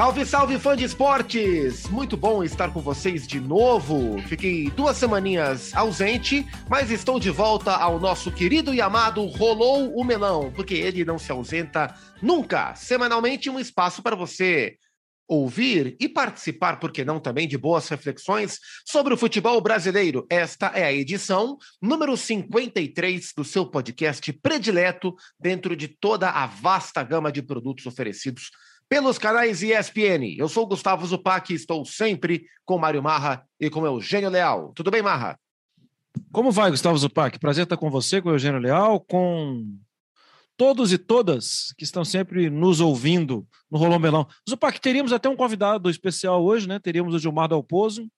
Salve, salve, fã de esportes! Muito bom estar com vocês de novo. Fiquei duas semaninhas ausente, mas estou de volta ao nosso querido e amado Rolou o Melão, porque ele não se ausenta nunca. Semanalmente, um espaço para você ouvir e participar, por que não também, de boas reflexões sobre o futebol brasileiro. Esta é a edição número 53 do seu podcast predileto dentro de toda a vasta gama de produtos oferecidos pelos canais ESPN. Eu sou Gustavo Zupac e estou sempre com Mário Marra e com Eugênio Leal. Tudo bem, Marra? Como vai, Gustavo Zupac? Prazer estar com você, com o Eugênio Leal, com todos e todas que estão sempre nos ouvindo no Rolão Melão. Zupac, teríamos até um convidado especial hoje, né? Teríamos o Gilmar Dalpozo,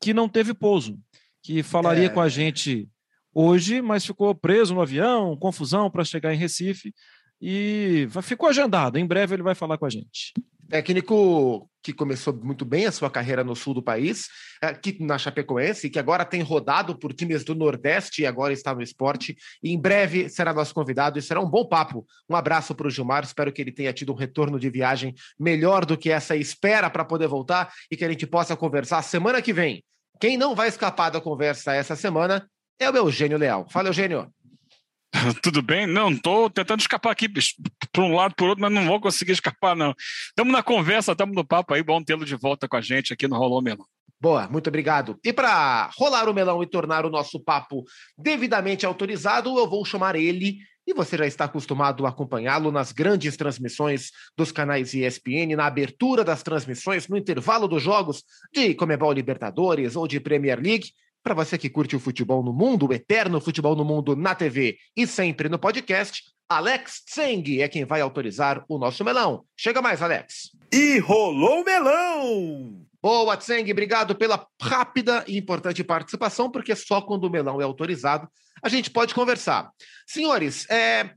que não teve pouso, que falaria é... com a gente hoje, mas ficou preso no avião, confusão para chegar em Recife e ficou agendado. Em breve ele vai falar com a gente. Técnico que começou muito bem a sua carreira no sul do país, aqui na Chapecoense, que agora tem rodado por times do Nordeste e agora está no esporte. E em breve será nosso convidado e será um bom papo. Um abraço para o Gilmar, espero que ele tenha tido um retorno de viagem melhor do que essa espera para poder voltar e que a gente possa conversar semana que vem. Quem não vai escapar da conversa essa semana é o Eugênio Leal. Fala, Eugênio. Tudo bem? Não, estou tentando escapar aqui para um lado, por outro, mas não vou conseguir escapar, não. Estamos na conversa, estamos no papo aí, bom tê-lo de volta com a gente aqui no Rolou Melão. Boa, muito obrigado. E para rolar o melão e tornar o nosso papo devidamente autorizado, eu vou chamar ele, e você já está acostumado a acompanhá-lo nas grandes transmissões dos canais ESPN, na abertura das transmissões, no intervalo dos jogos de Comebol Libertadores ou de Premier League. Para você que curte o futebol no mundo, o eterno futebol no mundo na TV e sempre no podcast, Alex Tseng é quem vai autorizar o nosso melão. Chega mais, Alex. E rolou o melão! Boa, Tseng, obrigado pela rápida e importante participação, porque só quando o melão é autorizado a gente pode conversar. Senhores, é,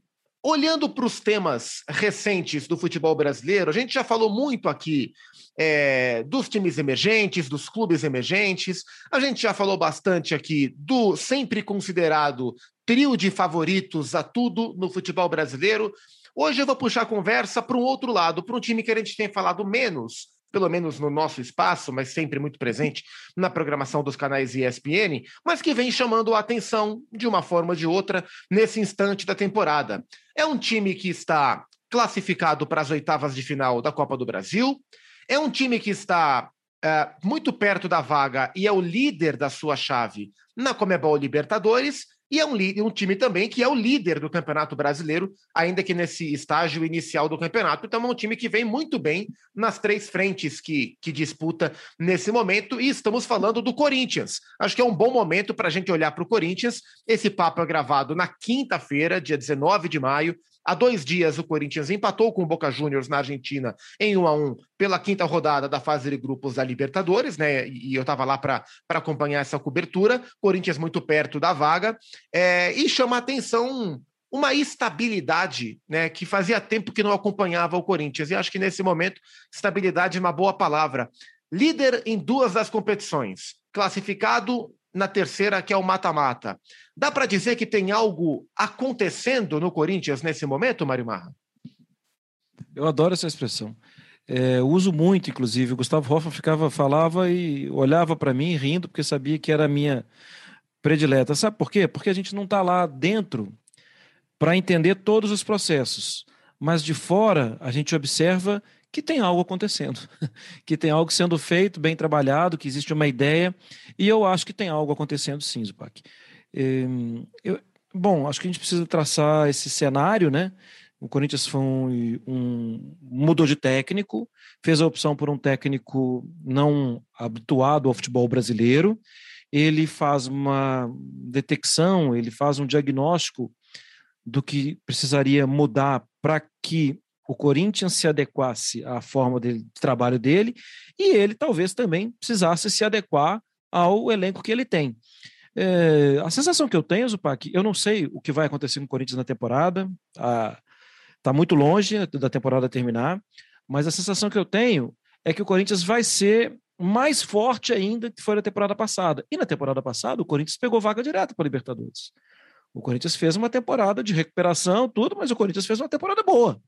olhando para os temas recentes do futebol brasileiro, a gente já falou muito aqui é, dos times emergentes, dos clubes emergentes. A gente já falou bastante aqui do sempre considerado trio de favoritos a tudo no futebol brasileiro. Hoje eu vou puxar a conversa para um outro lado, para um time que a gente tem falado menos, pelo menos no nosso espaço, mas sempre muito presente na programação dos canais ESPN, mas que vem chamando a atenção de uma forma ou de outra nesse instante da temporada. É um time que está classificado para as oitavas de final da Copa do Brasil, é um time que está é, muito perto da vaga e é o líder da sua chave na Comebol Libertadores, e é um, um, time também que é o líder do Campeonato Brasileiro, ainda que nesse estágio inicial do campeonato. Então é um time que vem muito bem nas três frentes que, que disputa nesse momento. E estamos falando do Corinthians. Acho que é um bom momento para a gente olhar para o Corinthians. Esse papo é gravado na quinta-feira, dia 19 de maio. Há dois dias, o Corinthians empatou com o Boca Juniors na Argentina em 1 a 1 pela quinta rodada da fase de grupos da Libertadores, né? E eu estava lá para acompanhar essa cobertura. Corinthians muito perto da vaga. É, e chama a atenção uma estabilidade, né? Que fazia tempo que não acompanhava o Corinthians. E acho que nesse momento, estabilidade é uma boa palavra. Líder em duas das competições, classificado na terceira, que é o mata-mata. Dá para dizer que tem algo acontecendo no Corinthians nesse momento, Mário Marra? Eu adoro essa expressão. É, uso muito, inclusive. O Gustavo Hoffman ficava, falava e olhava para mim rindo, porque sabia que era a minha predileta. Sabe por quê? Porque a gente não está lá dentro para entender todos os processos, mas de fora a gente observa que tem algo acontecendo, que tem algo sendo feito, bem trabalhado, que existe uma ideia, e eu acho que tem algo acontecendo sim, Zupac. Eu, bom, acho que a gente precisa traçar esse cenário, né? O Corinthians foi um, um, mudou de técnico, fez a opção por um técnico não habituado ao futebol brasileiro. Ele faz uma detecção, ele faz um diagnóstico do que precisaria mudar para que o Corinthians se adequasse à forma de trabalho dele e ele talvez também precisasse se adequar ao elenco que ele tem. É, a sensação que eu tenho, Zupac, eu não sei o que vai acontecer com o Corinthians na temporada, está muito longe da temporada terminar, mas a sensação que eu tenho é que o Corinthians vai ser mais forte ainda que foi na temporada passada. E na temporada passada, o Corinthians pegou vaga direta para a Libertadores. O Corinthians fez uma temporada de recuperação, tudo, mas o Corinthians fez uma temporada boa.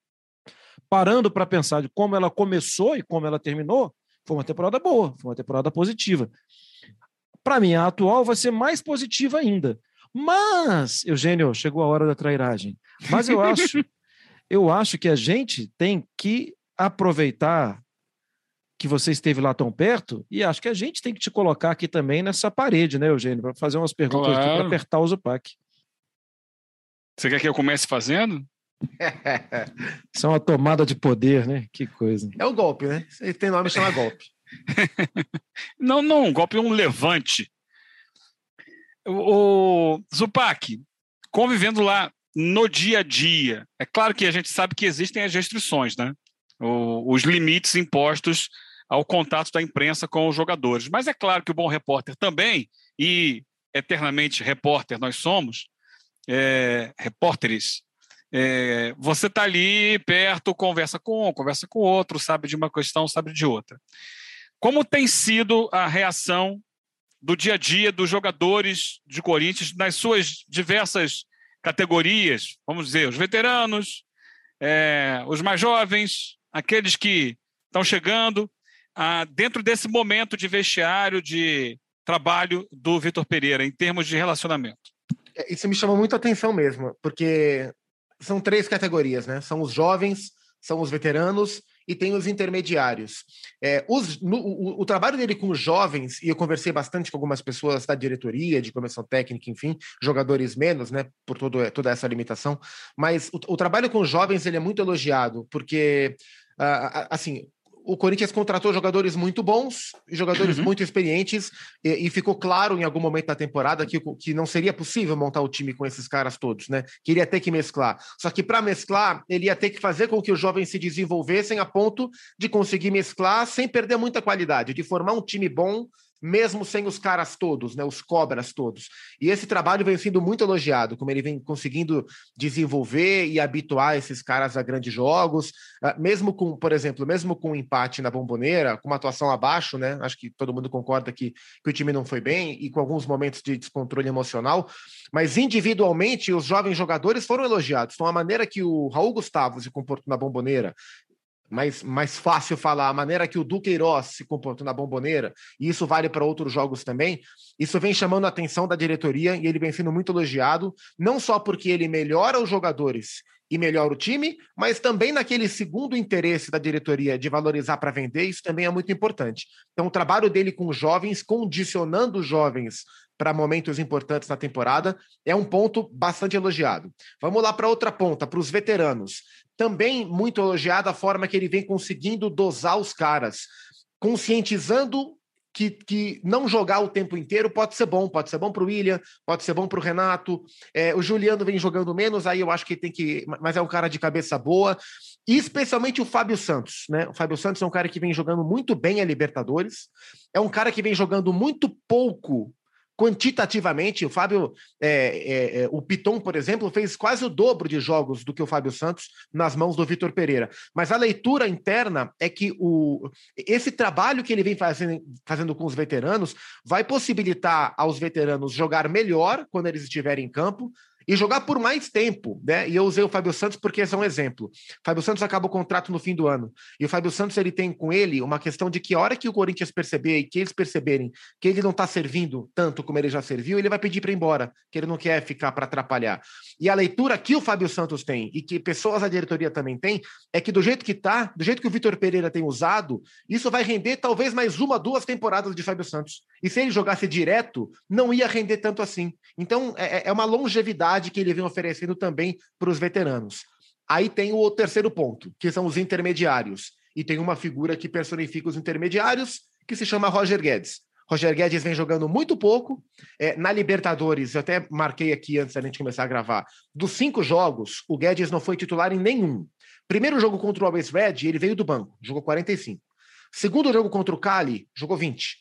Parando para pensar de como ela começou e como ela terminou, foi uma temporada boa, foi uma temporada positiva. Para mim, a atual vai ser mais positiva ainda. Mas, Eugênio, chegou a hora da trairagem. Mas eu acho, eu acho que a gente tem que aproveitar que você esteve lá tão perto, e acho que a gente tem que te colocar aqui também nessa parede, né, Eugênio, para fazer umas perguntas claro. para apertar o Zupac. Você quer que eu comece fazendo? Isso é uma tomada de poder, né? Que coisa. É o golpe, né? Ele tem nome, chama golpe. não, não, golpe é um levante. O, o Zupac, convivendo lá no dia a dia, é claro que a gente sabe que existem as restrições, né? O, os limites impostos ao contato da imprensa com os jogadores. Mas é claro que o bom repórter também, e eternamente repórter nós somos, é, repórteres, é, você está ali perto, conversa com um, conversa com outro, sabe de uma questão, sabe de outra. Como tem sido a reação do dia a dia dos jogadores de Corinthians nas suas diversas categorias? Vamos dizer, os veteranos, é, os mais jovens, aqueles que estão chegando dentro desse momento de vestiário, de trabalho do Vitor Pereira, em termos de relacionamento? É, isso me chama muito atenção mesmo, porque são três categorias, né? São os jovens, são os veteranos e tem os intermediários. É, os, no, o, o, trabalho dele com os jovens, e eu conversei bastante com algumas pessoas da diretoria, de comissão técnica, enfim, jogadores menos, né, por todo, toda essa limitação, mas o, o trabalho com os jovens ele é muito elogiado, porque Uh, assim, o Corinthians contratou jogadores muito bons, jogadores uhum. muito experientes, e, e, ficou claro em algum momento da temporada que, que não seria possível montar o time com esses caras todos, né? Que ele ia ter que mesclar. Só que para mesclar, ele ia ter que fazer com que os jovens se desenvolvessem a ponto de conseguir mesclar sem perder muita qualidade, de formar um time bom mesmo sem os caras todos, né, os cobras todos. E esse trabalho vem sendo muito elogiado, como ele vem conseguindo desenvolver e habituar esses caras a grandes jogos, ah, mesmo com, por exemplo, mesmo com um empate na bomboneira, com uma atuação abaixo, né, acho que todo mundo concorda que, que o time não foi bem e com alguns momentos de descontrole emocional, mas individualmente os jovens jogadores foram elogiados. Então a maneira que o Raul Gustavo se comportou na bomboneira, mais, mais fácil falar, a maneira que o Duqueiroz se comportou na bomboneira, e isso vale para outros jogos também, isso vem chamando a atenção da diretoria e ele vem sendo muito elogiado, não só porque ele melhora os jogadores e melhora o time, mas também naquele segundo interesse da diretoria de valorizar para vender, isso também é muito importante. Então, o trabalho dele com os jovens, condicionando os jovens para momentos importantes na temporada, é um ponto bastante elogiado. Vamos lá para outra ponta, para os veteranos. Também muito elogiada a forma que ele vem conseguindo dosar os caras, conscientizando que, que não jogar o tempo inteiro pode ser bom, pode ser bom para o William, pode ser bom para o Renato. É, o Juliano vem jogando menos, aí eu acho que tem que. Mas é um cara de cabeça boa. E especialmente o Fábio Santos, né? O Fábio Santos é um cara que vem jogando muito bem a Libertadores, é um cara que vem jogando muito pouco quantitativamente, o Fábio, é, é, é, o Piton, por exemplo, fez quase o dobro de jogos do que o Fábio Santos nas mãos do Vitor Pereira. Mas a leitura interna é que o, esse trabalho que ele vem fazendo, fazendo com os veteranos vai possibilitar aos veteranos jogar melhor quando eles estiverem em campo, e jogar por mais tempo, né? E eu usei o Fábio Santos porque esse é um exemplo. O Fábio Santos acaba o contrato no fim do ano. E o Fábio Santos ele tem com ele uma questão de que a hora que o Corinthians perceber e que eles perceberem que ele não está servindo tanto como ele já serviu, ele vai pedir para ir embora, que ele não quer ficar para atrapalhar. E a leitura que o Fábio Santos tem e que pessoas da diretoria também tem é que do jeito que tá, do jeito que o Vitor Pereira tem usado, isso vai render talvez mais uma, duas temporadas de Fábio Santos. E se ele jogasse direto, não ia render tanto assim. Então é, é uma longevidade que ele vem oferecendo também para os veteranos. Aí tem o terceiro ponto, que são os intermediários. E tem uma figura que personifica os intermediários, que se chama Roger Guedes. Roger Guedes vem jogando muito pouco. É, na Libertadores, eu até marquei aqui antes da gente começar a gravar. Dos cinco jogos, o Guedes não foi titular em nenhum. Primeiro jogo contra o Always Red, ele veio do banco, jogou 45. Segundo jogo contra o Cali, jogou 20.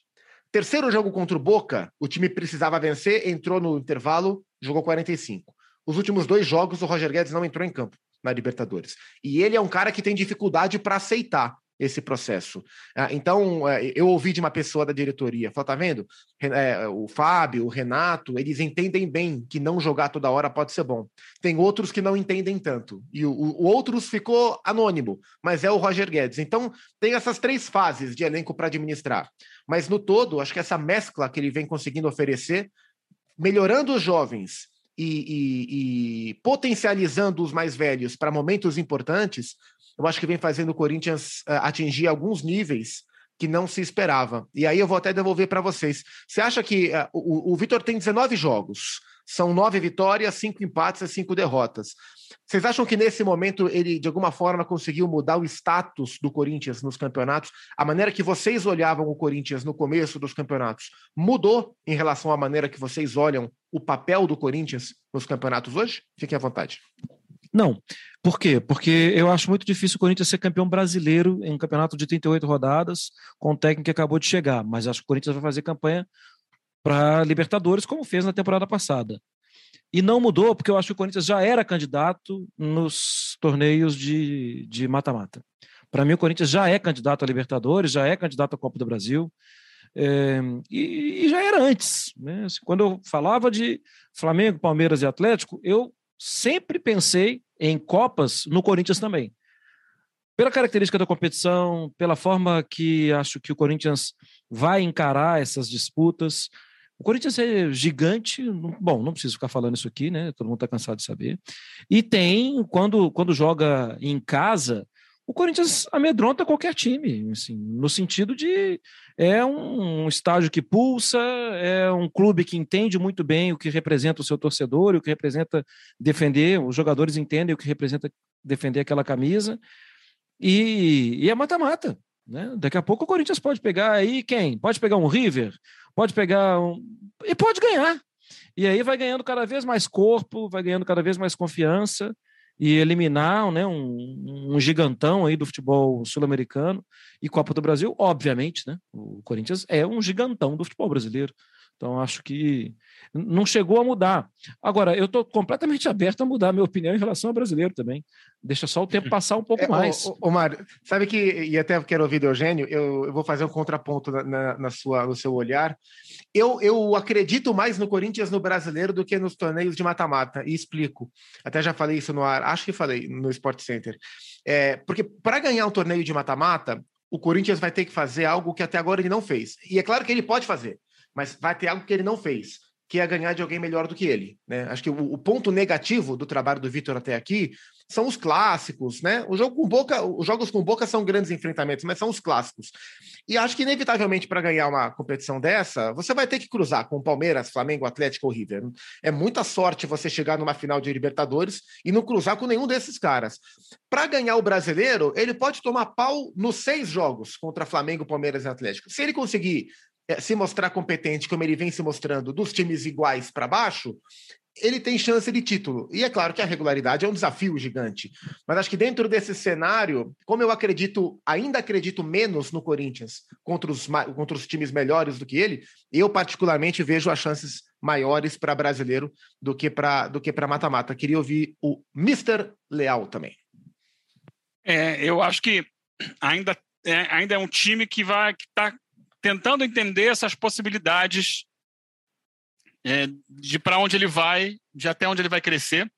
Terceiro jogo contra o Boca, o time precisava vencer, entrou no intervalo, jogou 45. Os últimos dois jogos, o Roger Guedes não entrou em campo na Libertadores. E ele é um cara que tem dificuldade para aceitar esse processo. Ah, então, é, eu ouvi de uma pessoa da diretoria, falou, tá vendo? É, o Fábio, o Renato, eles entendem bem que não jogar toda hora pode ser bom. Tem outros que não entendem tanto. E o, o outros ficou anônimo, mas é o Roger Guedes. Então, tem essas três fases de elenco para administrar. Mas no todo, acho que essa mescla que ele vem conseguindo oferecer, melhorando os jovens e, e, e potencializando os mais velhos para momentos importantes, eu acho que vem fazendo o Corinthians uh, atingir alguns níveis que não se esperava. E aí eu vou até devolver para vocês. Você acha que uh, o, o Vitor tem 19 jogos, são nove vitórias, cinco empates e cinco derrotas. Vocês acham que nesse momento ele, de alguma forma, conseguiu mudar o status do Corinthians nos campeonatos? A maneira que vocês olhavam o Corinthians no começo dos campeonatos mudou em relação à maneira que vocês olham o papel do Corinthians nos campeonatos hoje? Fiquem à vontade. Não. Por quê? Porque eu acho muito difícil o Corinthians ser campeão brasileiro em um campeonato de 38 rodadas, com o técnico que acabou de chegar. Mas acho que o Corinthians vai fazer campanha para Libertadores, como fez na temporada passada. E não mudou, porque eu acho que o Corinthians já era candidato nos torneios de mata-mata. Para mim, o Corinthians já é candidato a Libertadores, já é candidato à Copa do Brasil. É, e, e, já era antes. Né? Quando eu falava de Flamengo, Palmeiras e Atlético, eu sempre pensei em Copas no Corinthians também. Pela característica da competição, pela forma que acho que o Corinthians vai encarar essas disputas. O Corinthians é gigante, bom, não preciso ficar falando isso aqui, né? Todo mundo está cansado de saber. E tem, quando, quando joga em casa, o Corinthians amedronta qualquer time, assim, no sentido de é um, estádio que pulsa, é um clube que entende muito bem o que representa o seu torcedor, o que representa defender, os jogadores entendem o que representa defender aquela camisa, e, e é mata-mata. Né? Daqui a pouco o Corinthians pode pegar aí quem? Pode pegar um River, pode pegar um. e pode ganhar. E aí vai ganhando cada vez mais corpo, vai ganhando cada vez mais confiança e eliminar né, um, um gigantão aí do futebol sul-americano e Copa do Brasil, obviamente, né? O Corinthians é um gigantão do futebol brasileiro. Então, acho que não chegou a mudar. Agora, eu estou completamente aberto a mudar a minha opinião em relação ao brasileiro também. Deixa só o tempo passar um pouco é, mais. Ô, ô, Mário, sabe que, e até quero ouvir do Eugênio, eu, eu vou fazer um contraponto na, na, na, sua, no seu olhar. Eu, eu acredito mais no Corinthians no brasileiro do que nos torneios de mata-mata, e explico. Até já falei isso no ar, acho que falei no Sport Center. É, porque para ganhar um torneio de mata-mata, o Corinthians vai ter que fazer algo que até agora ele não fez. E é claro que ele pode fazer mas vai ter algo que ele não fez, que é ganhar de alguém melhor do que ele. Né? Acho que o, o ponto negativo do trabalho do Vitor até aqui são os clássicos, né? O jogo com Boca, os jogos com Boca são grandes enfrentamentos, mas são os clássicos. E acho que inevitavelmente para ganhar uma competição dessa, você vai ter que cruzar com Palmeiras, Flamengo, Atlético ou River. É muita sorte você chegar numa final de Libertadores e não cruzar com nenhum desses caras. Para ganhar o Brasileiro, ele pode tomar pau nos seis jogos contra Flamengo, Palmeiras e Atlético. Se ele conseguir se mostrar competente como ele vem se mostrando dos times iguais para baixo, ele tem chance de título. E é claro que a regularidade é um desafio gigante. Mas acho que dentro desse cenário, como eu acredito, ainda acredito menos no Corinthians contra os, contra os times melhores do que ele, eu particularmente vejo as chances maiores para brasileiro do que para do que para mata-mata. Queria ouvir o Mr. Leal também. É, eu acho que ainda é, ainda é um time que vai que está tentando entender essas possibilidades é, de para onde ele vai, de até onde ele vai crescer.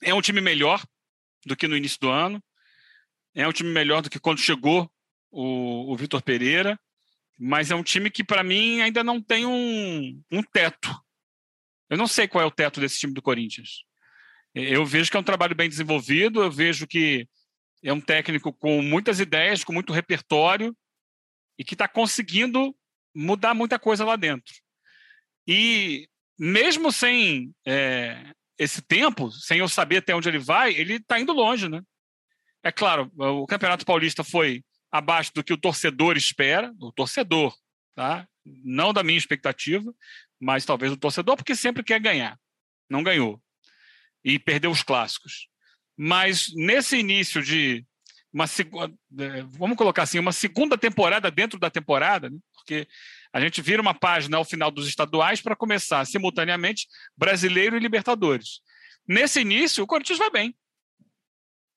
É um time melhor do que no início do ano. É um time melhor do que quando chegou o, o Vitor Pereira. Mas é um time que, para mim, ainda não tem um, um teto. Eu não sei qual é o teto desse time do Corinthians. Eu vejo que é um trabalho bem desenvolvido, eu vejo que é um técnico com muitas ideias, com muito repertório, e que está conseguindo mudar muita coisa lá dentro. E mesmo sem é, esse tempo, sem eu saber até onde ele vai, ele está indo longe, né? É claro, o Campeonato Paulista foi abaixo do que o torcedor espera, o torcedor, tá? Não da minha expectativa, mas talvez o torcedor, porque sempre quer ganhar. Não ganhou. E perdeu os clássicos. Mas nesse início de uma é, vamos colocar assim, uma segunda temporada dentro da temporada, né? porque a gente vira uma página ao final dos estaduais para começar simultaneamente Brasileiro e Libertadores. Nesse início, o Corinthians vai bem.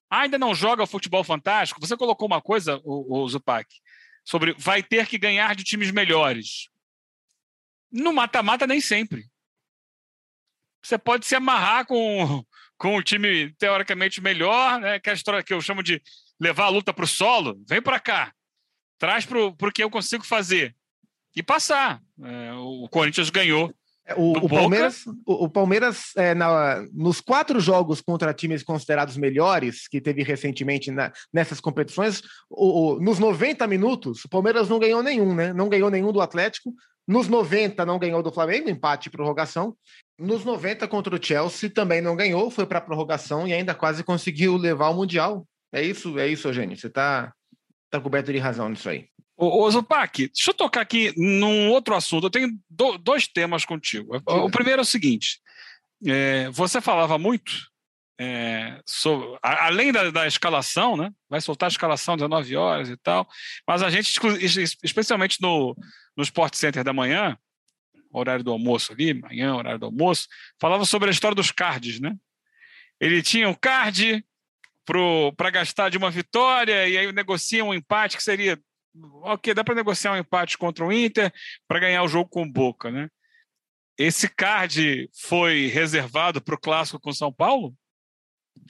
ainda não joga futebol fantástico. Você colocou uma coisa, o, o Zupac, sobre vai ter que ganhar de times melhores. No mata-mata, nem sempre. Você pode se amarrar com, com um time teoricamente melhor, né? que é a história que eu chamo de levar a luta para o solo. Vem para cá, traz para o que eu consigo fazer e passar. É, o Corinthians ganhou é, o, o Palmeiras, o, o Palmeiras é, na, nos quatro jogos contra times considerados melhores, que teve recentemente na, nessas competições, o, nos 90 minutos, o Palmeiras não ganhou nenhum, né? Não ganhou nenhum do Atlético. Nos 90 não ganhou do Flamengo, empate e prorrogação. Nos 90 contra o Chelsea também não ganhou, foi para prorrogação e ainda quase conseguiu levar o Mundial. É isso, é isso, Eugênio. Você está tá coberto de razão nisso aí. Ô, ô Zupac, deixa eu tocar aqui num outro assunto. Eu tenho do, dois temas contigo. O primeiro é o seguinte: é, você falava muito, é, sobre, a, além da, da, escalação, né? Vai soltar a escalação 19 horas e tal, mas a gente, especialmente no, no Sport Center da manhã, horário do almoço ali, manhã, horário do almoço, falava sobre a história dos cards, né? Ele tinha um card para gastar de uma vitória e aí negocia um empate que seria ok, dá para negociar um empate contra o Inter para ganhar o jogo com o Boca, né? Esse card foi reservado para o clássico com São Paulo?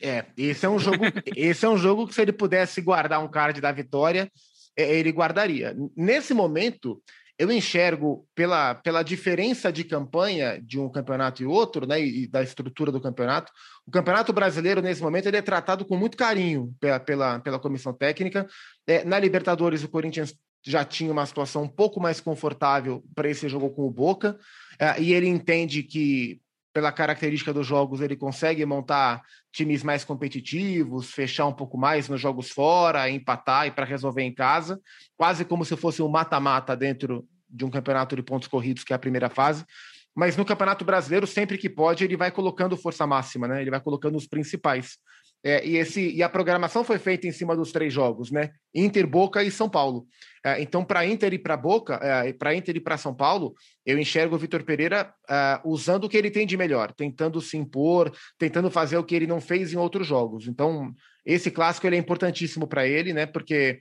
É, esse é um jogo, esse é um jogo que se ele pudesse guardar um card da vitória, é, ele guardaria. Nesse momento, eu enxergo pela, pela diferença de campanha de um campeonato e outro, né, e da estrutura do campeonato, o campeonato brasileiro nesse momento ele é tratado com muito carinho pela, pela, pela comissão técnica. É, na Libertadores o Corinthians já tinha uma situação um pouco mais confortável para esse jogo com o Boca, é, e ele entende que pela característica dos jogos, ele consegue montar times mais competitivos, fechar um pouco mais nos jogos fora, empatar e para resolver em casa, quase como se fosse um mata-mata dentro de um campeonato de pontos corridos, que é a primeira fase. Mas no Campeonato Brasileiro, sempre que pode, ele vai colocando força máxima, né? Ele vai colocando os principais. É, e, esse, e a programação foi feita em cima dos três jogos, né? Inter, Boca e São Paulo. É, então, para Inter e para Boca, é, para Inter e para São Paulo, eu enxergo o Vitor Pereira é, usando o que ele tem de melhor, tentando se impor, tentando fazer o que ele não fez em outros jogos. Então, esse clássico ele é importantíssimo para ele, né? Porque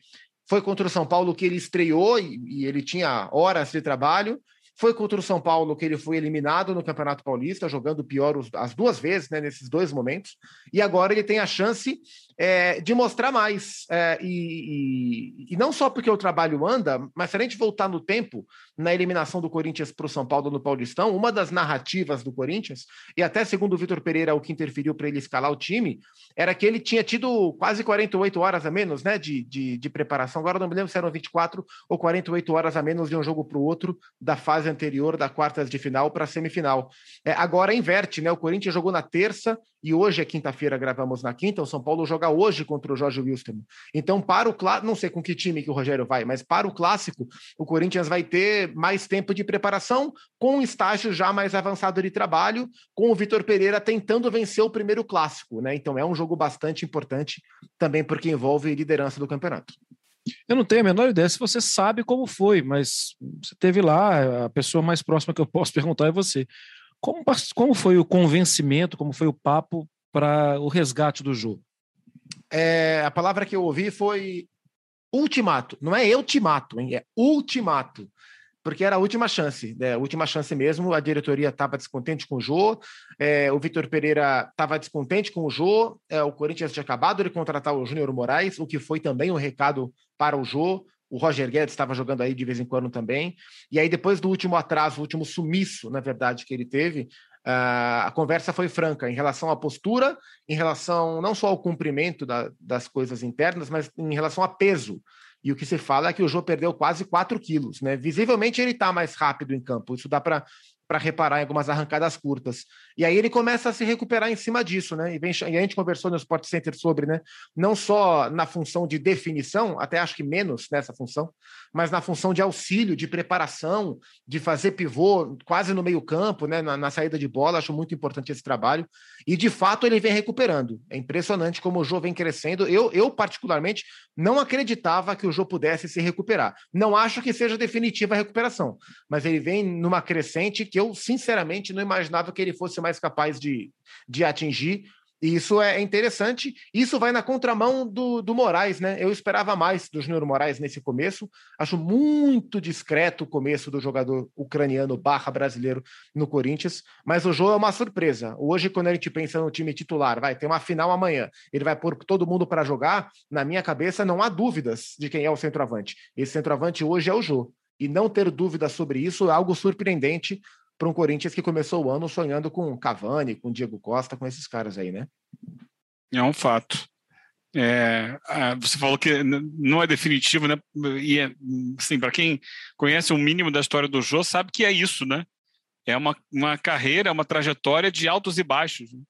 foi contra o São Paulo que ele estreou e, e ele tinha horas de trabalho. Foi contra o São Paulo que ele foi eliminado no Campeonato Paulista, jogando pior as duas vezes, né, nesses dois momentos. E agora ele tem a chance é, de mostrar mais. É, e, e, e, não só porque o trabalho anda, mas se a gente voltar no tempo, na eliminação do Corinthians para o São Paulo no Paulistão, uma das narrativas do Corinthians, e até segundo o Vitor Pereira, o que interferiu para ele escalar o time, era que ele tinha tido quase 48 horas a menos né, de, de, de preparação. Agora não me lembro se eram 24 ou 48 horas a menos de um jogo para o outro da fase anterior, da quartas de final para a semifinal. É, agora inverte, né? O Corinthians jogou na terça e hoje é quinta-feira, gravamos na quinta. O São Paulo joga hoje contra o Jorge Wilson. Então, para o clássico, não sei com que time que o Rogério vai, mas para o clássico, o Corinthians vai ter mais tempo de preparação, com um estágio já mais avançado de trabalho, com o Vitor Pereira tentando vencer o primeiro clássico, né? Então é um jogo bastante importante também porque envolve liderança do campeonato. Eu não tenho a menor ideia se você sabe como foi, mas você teve lá, a pessoa mais próxima que eu posso perguntar é você. Como, como foi o convencimento, como foi o papo para o resgate do jogo? É, a palavra que eu ouvi foi ultimato. Não é ultimato, hein? é ultimato. Porque era a última chance, né? A última chance mesmo. A diretoria estava descontente com o Jô, é, o Vitor Pereira estava descontente com o Jô, é, o Corinthians tinha acabado de contratar o Júnior Moraes, o que foi também um recado para o Jô. O Roger Guedes estava jogando aí de vez em quando também. E aí, depois do último atraso, o último sumiço, na verdade, que ele teve, a conversa foi franca em relação à postura, em relação não só ao cumprimento da, das coisas internas, mas em relação a peso. E o que se fala é que o Jô perdeu quase 4 quilos, né? Visivelmente ele está mais rápido em campo. Isso dá para para reparar em algumas arrancadas curtas. E aí ele começa a se recuperar em cima disso, né? E, vem, e a gente conversou no Sport Center sobre, né? Não só na função de definição, até acho que menos nessa função, mas na função de auxílio, de preparação, de fazer pivô quase no meio-campo, né? Na, na, saída de bola. Acho muito importante esse trabalho. E de fato ele vem recuperando. É impressionante como o Jô vem crescendo. Eu, eu particularmente, não acreditava que o Jô pudesse se recuperar. Não acho que seja definitiva a recuperação, mas ele vem numa crescente que eu, sinceramente, não imaginava que ele fosse mais capaz de, de atingir. E isso é interessante. Isso vai na contramão do, do Moraes, né? Eu esperava mais do Júnior Moraes nesse começo. Acho muito discreto o começo do jogador ucraniano barra brasileiro no Corinthians, mas o jogo é uma surpresa. Hoje, quando a gente pensa no time titular, vai ter uma final amanhã, ele vai pôr todo mundo para jogar, na minha cabeça não há dúvidas de quem é o centroavante. Esse centroavante hoje é o Jô. E não ter dúvidas sobre isso é algo surpreendente para um Corinthians que começou o ano sonhando com Cavani, com Diego Costa, com esses caras aí, né? É um fato. É, você falou que não é definitivo, né? E é, assim, para quem conhece o mínimo da história do Jô, sabe que é isso, né? É uma, uma carreira, uma trajetória de altos e baixos. Né?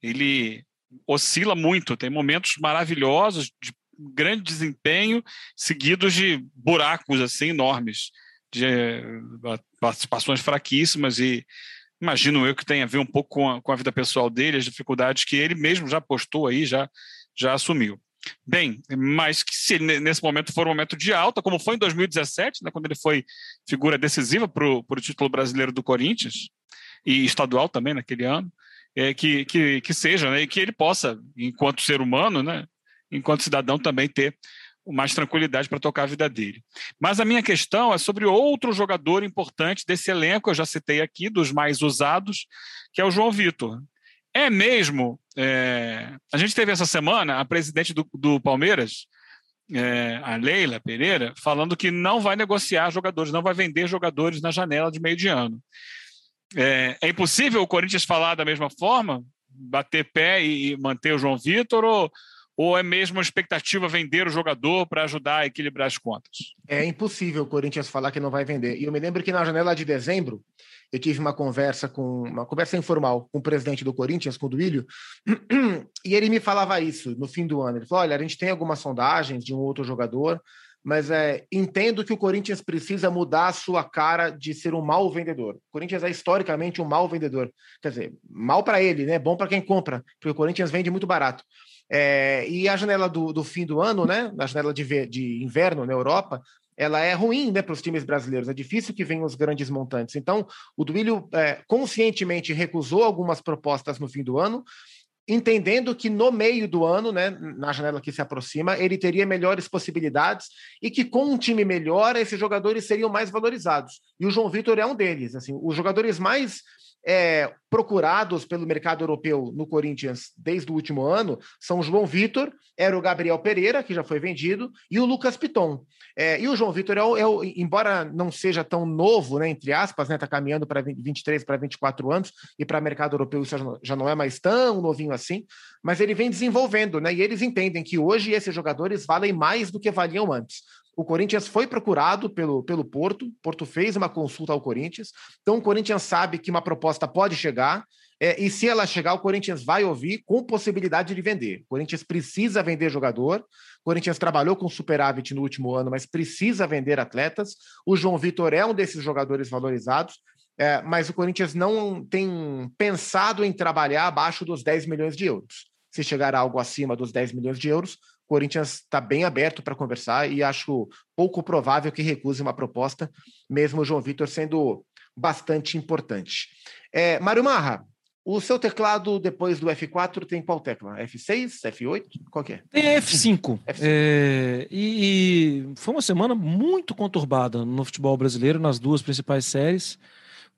Ele oscila muito, tem momentos maravilhosos de grande desempenho, seguidos de buracos assim enormes de eh, participações fraquíssimas e imagino eu que tem a ver um pouco com a, com a vida pessoal dele, as dificuldades que ele mesmo já postou aí, já, já assumiu. Bem, mas que se nesse momento for um momento de alta, como foi em 2017, né, quando ele foi figura decisiva para o título brasileiro do Corinthians, e estadual também naquele ano, é, que, que, que seja, né, e que ele possa, enquanto ser humano, né, enquanto cidadão, também ter mais tranquilidade para tocar a vida dele. Mas a minha questão é sobre outro jogador importante desse elenco, eu já citei aqui, dos mais usados, que é o João Vitor. É mesmo. É... A gente teve essa semana a presidente do, do Palmeiras, é, a Leila Pereira, falando que não vai negociar jogadores, não vai vender jogadores na janela de meio de ano. É, é impossível o Corinthians falar da mesma forma, bater pé e manter o João Vitor, ou, ou é mesmo a expectativa vender o jogador para ajudar a equilibrar as contas? É impossível o Corinthians falar que não vai vender. E eu me lembro que na janela de dezembro, eu tive uma conversa com uma conversa informal com o presidente do Corinthians, com o Duílio, e ele me falava isso no fim do ano. Ele falou: olha, a gente tem algumas sondagens de um outro jogador, mas é, entendo que o Corinthians precisa mudar a sua cara de ser um mau vendedor. O Corinthians é historicamente um mau vendedor. Quer dizer, mal para ele, né? Bom para quem compra, porque o Corinthians vende muito barato. É, e a janela do, do, fim do ano, né, a janela de, de inverno na Europa, ela é ruim né, para os times brasileiros. É difícil que venham os grandes montantes. Então, o Duílio é, conscientemente recusou algumas propostas no fim do ano, entendendo que no meio do ano, né, na janela que se aproxima, ele teria melhores possibilidades e que com um time melhor, esses jogadores seriam mais valorizados. E o João Vitor é um deles. Assim, os jogadores mais é, procurados pelo mercado europeu no Corinthians desde o último ano são o João Vitor, era o Gabriel Pereira, que já foi vendido, e o Lucas Piton. É, e o João Vitor, é o, é o, embora não seja tão novo, né, entre aspas, está né, caminhando para 23 para 24 anos, e para o mercado europeu isso já não é mais tão novinho assim, mas ele vem desenvolvendo, né, e eles entendem que hoje esses jogadores valem mais do que valiam antes. O Corinthians foi procurado pelo, pelo Porto, Porto fez uma consulta ao Corinthians, então o Corinthians sabe que uma proposta pode chegar, é, e se ela chegar, o Corinthians vai ouvir com possibilidade de vender. O Corinthians precisa vender jogador. O Corinthians trabalhou com superávit no último ano, mas precisa vender atletas. O João Vitor é um desses jogadores valorizados, é, mas o Corinthians não tem pensado em trabalhar abaixo dos 10 milhões de euros. Se chegar algo acima dos 10 milhões de euros, Corinthians está bem aberto para conversar e acho pouco provável que recuse uma proposta, mesmo o João Vitor sendo bastante importante. É, Mário Marra, o seu teclado depois do F4 tem qual tecla? F6, F8? Qual que é? Tem F5. F5. É, e, e, foi uma semana muito conturbada no futebol brasileiro, nas duas principais séries.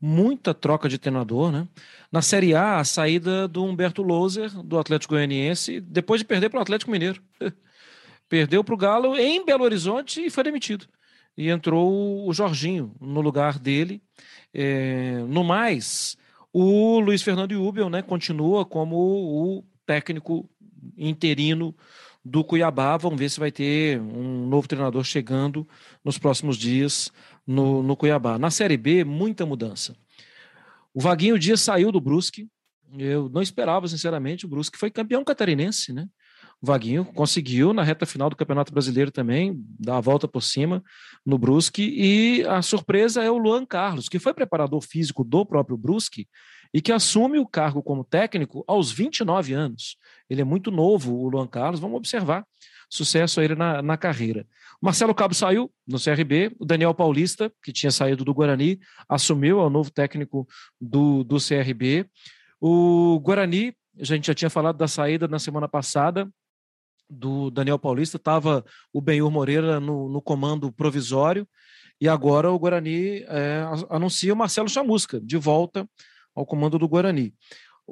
Muita troca de treinador, né? Na Série A, a saída do Humberto Louser, do Atlético Goianiense, depois de perder para o Atlético Mineiro. Perdeu para o Galo em Belo Horizonte e foi demitido. E entrou o Jorginho no lugar dele. É, no mais, o Luiz Fernando Ubel né, continua como o técnico interino do Cuiabá. Vamos ver se vai ter um novo treinador chegando nos próximos dias no, no Cuiabá. Na Série B, muita mudança. O Vaguinho Dias saiu do Brusque. Eu não esperava, sinceramente, o Brusque foi campeão catarinense, né? O Vaguinho conseguiu, na reta final do Campeonato Brasileiro também, dar a volta por cima no Brusque. E a surpresa é o Luan Carlos, que foi preparador físico do próprio Brusque e que assume o cargo como técnico aos 29 anos. Ele é muito novo, o Luan Carlos, vamos observar. Sucesso a ele na, na carreira. Marcelo Cabo saiu no CRB, o Daniel Paulista, que tinha saído do Guarani, assumiu, é o novo técnico do, do CRB. O Guarani a gente já tinha falado da saída na semana passada do Daniel Paulista, estava o Benhur Moreira no, no, comando provisório, e agora o Guarani é, anuncia o Marcelo Chamusca de volta ao comando do Guarani.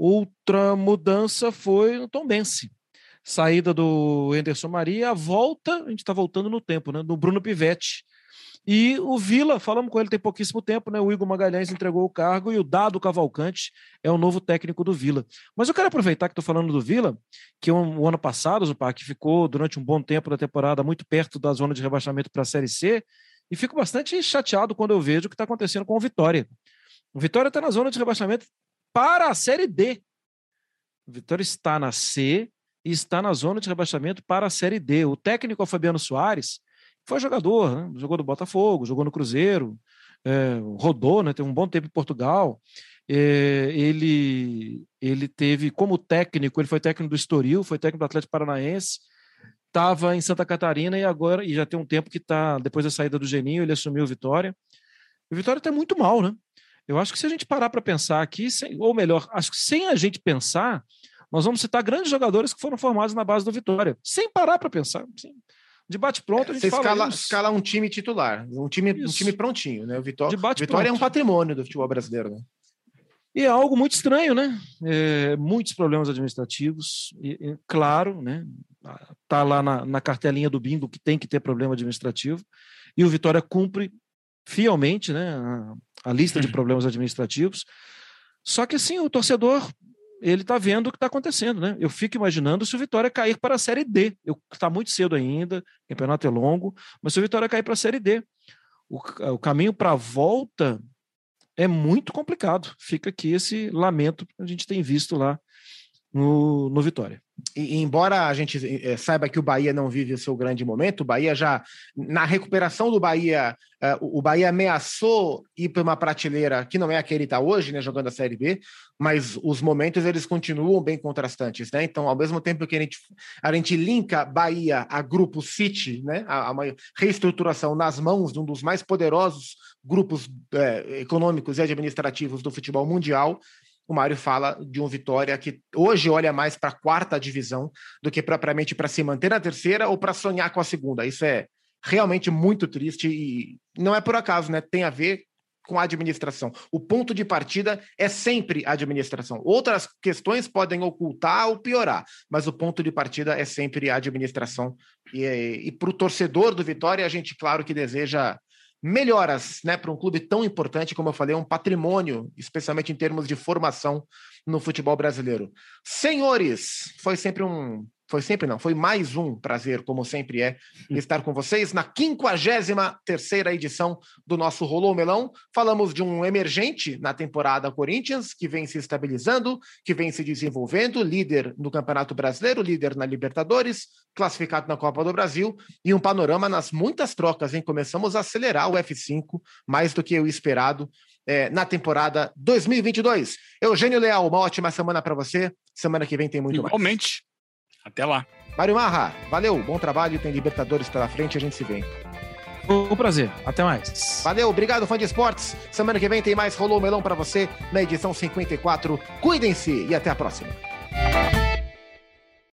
Outra mudança foi o Tom Bense. Saída do Anderson Maria, a volta, a gente está voltando no tempo, né? Do Bruno Pivetti. E o Vila, falamos com ele tem pouquíssimo tempo, né? O Igor Magalhães entregou o cargo e o Dado Cavalcante é o novo técnico do Vila. Mas eu quero aproveitar que estou falando do Vila, que um, o ano passado, o Parque ficou durante um bom tempo da temporada muito perto da zona de rebaixamento para a Série C, e fico bastante chateado quando eu vejo o que está acontecendo com o Vitória. O Vitória está na zona de rebaixamento para a Série D. O Vitória está na C e está na zona de rebaixamento para a Série D. O técnico é Fabiano Soares foi jogador, né? jogou no Botafogo, jogou no Cruzeiro, é, rodou, né? tem um bom tempo em Portugal. É, ele, ele teve como técnico, ele foi técnico do Estoril, foi técnico do Atlético Paranaense, estava em Santa Catarina e agora, e já tem um tempo que está, depois da saída do Geninho, ele assumiu o Vitória. O Vitória está muito mal, né? Eu acho que se a gente parar para pensar aqui, sem, ou melhor, acho que sem a gente pensar, nós vamos citar grandes jogadores que foram formados na base do Vitória, sem parar para pensar. Assim, de bate-pronto, a gente Você fala escala, escala um time titular, um time, um time prontinho, né? O Vitória, bate Vitória é um pronto. patrimônio do futebol brasileiro, né? E é algo muito estranho, né? É, muitos problemas administrativos, e, e, claro, né? Tá lá na, na cartelinha do bingo que tem que ter problema administrativo, e o Vitória cumpre fielmente, né? A, a lista de problemas administrativos. Só que assim, o torcedor ele está vendo o que está acontecendo, né? Eu fico imaginando se o Vitória cair para a Série D. Está muito cedo ainda, o campeonato é longo, mas se o Vitória cair para a Série D, o, o caminho para a volta é muito complicado. Fica aqui esse lamento que a gente tem visto lá no, no Vitória. E, embora a gente é, saiba que o Bahia não vive o seu grande momento, o Bahia já, na recuperação do Bahia, é, o Bahia ameaçou ir para uma prateleira que não é a que ele está hoje, né, jogando a Série B, mas os momentos eles continuam bem contrastantes, né? Então, ao mesmo tempo que a gente, a gente linka Bahia a Grupo City, né, a, a uma reestruturação nas mãos de um dos mais poderosos grupos é, econômicos e administrativos do futebol mundial, o Mário fala de um Vitória que hoje olha mais para a quarta divisão do que propriamente para se manter na terceira ou para sonhar com a segunda. Isso é realmente muito triste e não é por acaso, né? Tem a ver com a administração. O ponto de partida é sempre a administração. Outras questões podem ocultar ou piorar, mas o ponto de partida é sempre a administração. E, e para o torcedor do Vitória, a gente, claro, que deseja melhoras né, para um clube tão importante, como eu falei, um patrimônio, especialmente em termos de formação no futebol brasileiro. Senhores, foi sempre um. Foi sempre não, foi mais um prazer, como sempre é, estar com vocês na 53 edição do nosso Rolou Melão. Falamos de um emergente na temporada Corinthians, que vem se estabilizando, que vem se desenvolvendo, líder no Campeonato Brasileiro, líder na Libertadores, classificado na Copa do Brasil, e um panorama nas muitas trocas, hein? Começamos a acelerar o F5, mais do que o esperado é, na temporada 2022. Eugênio Leal, uma ótima semana para você. Semana que vem tem muito Igualmente. mais. Igualmente. Até lá. Mário Marra, valeu, bom trabalho, tem Libertadores pela frente, a gente se vê. Um prazer, até mais. Valeu, obrigado, fã de esportes. Semana que vem tem mais Rolou Melão para você na edição 54. Cuidem-se e até a próxima.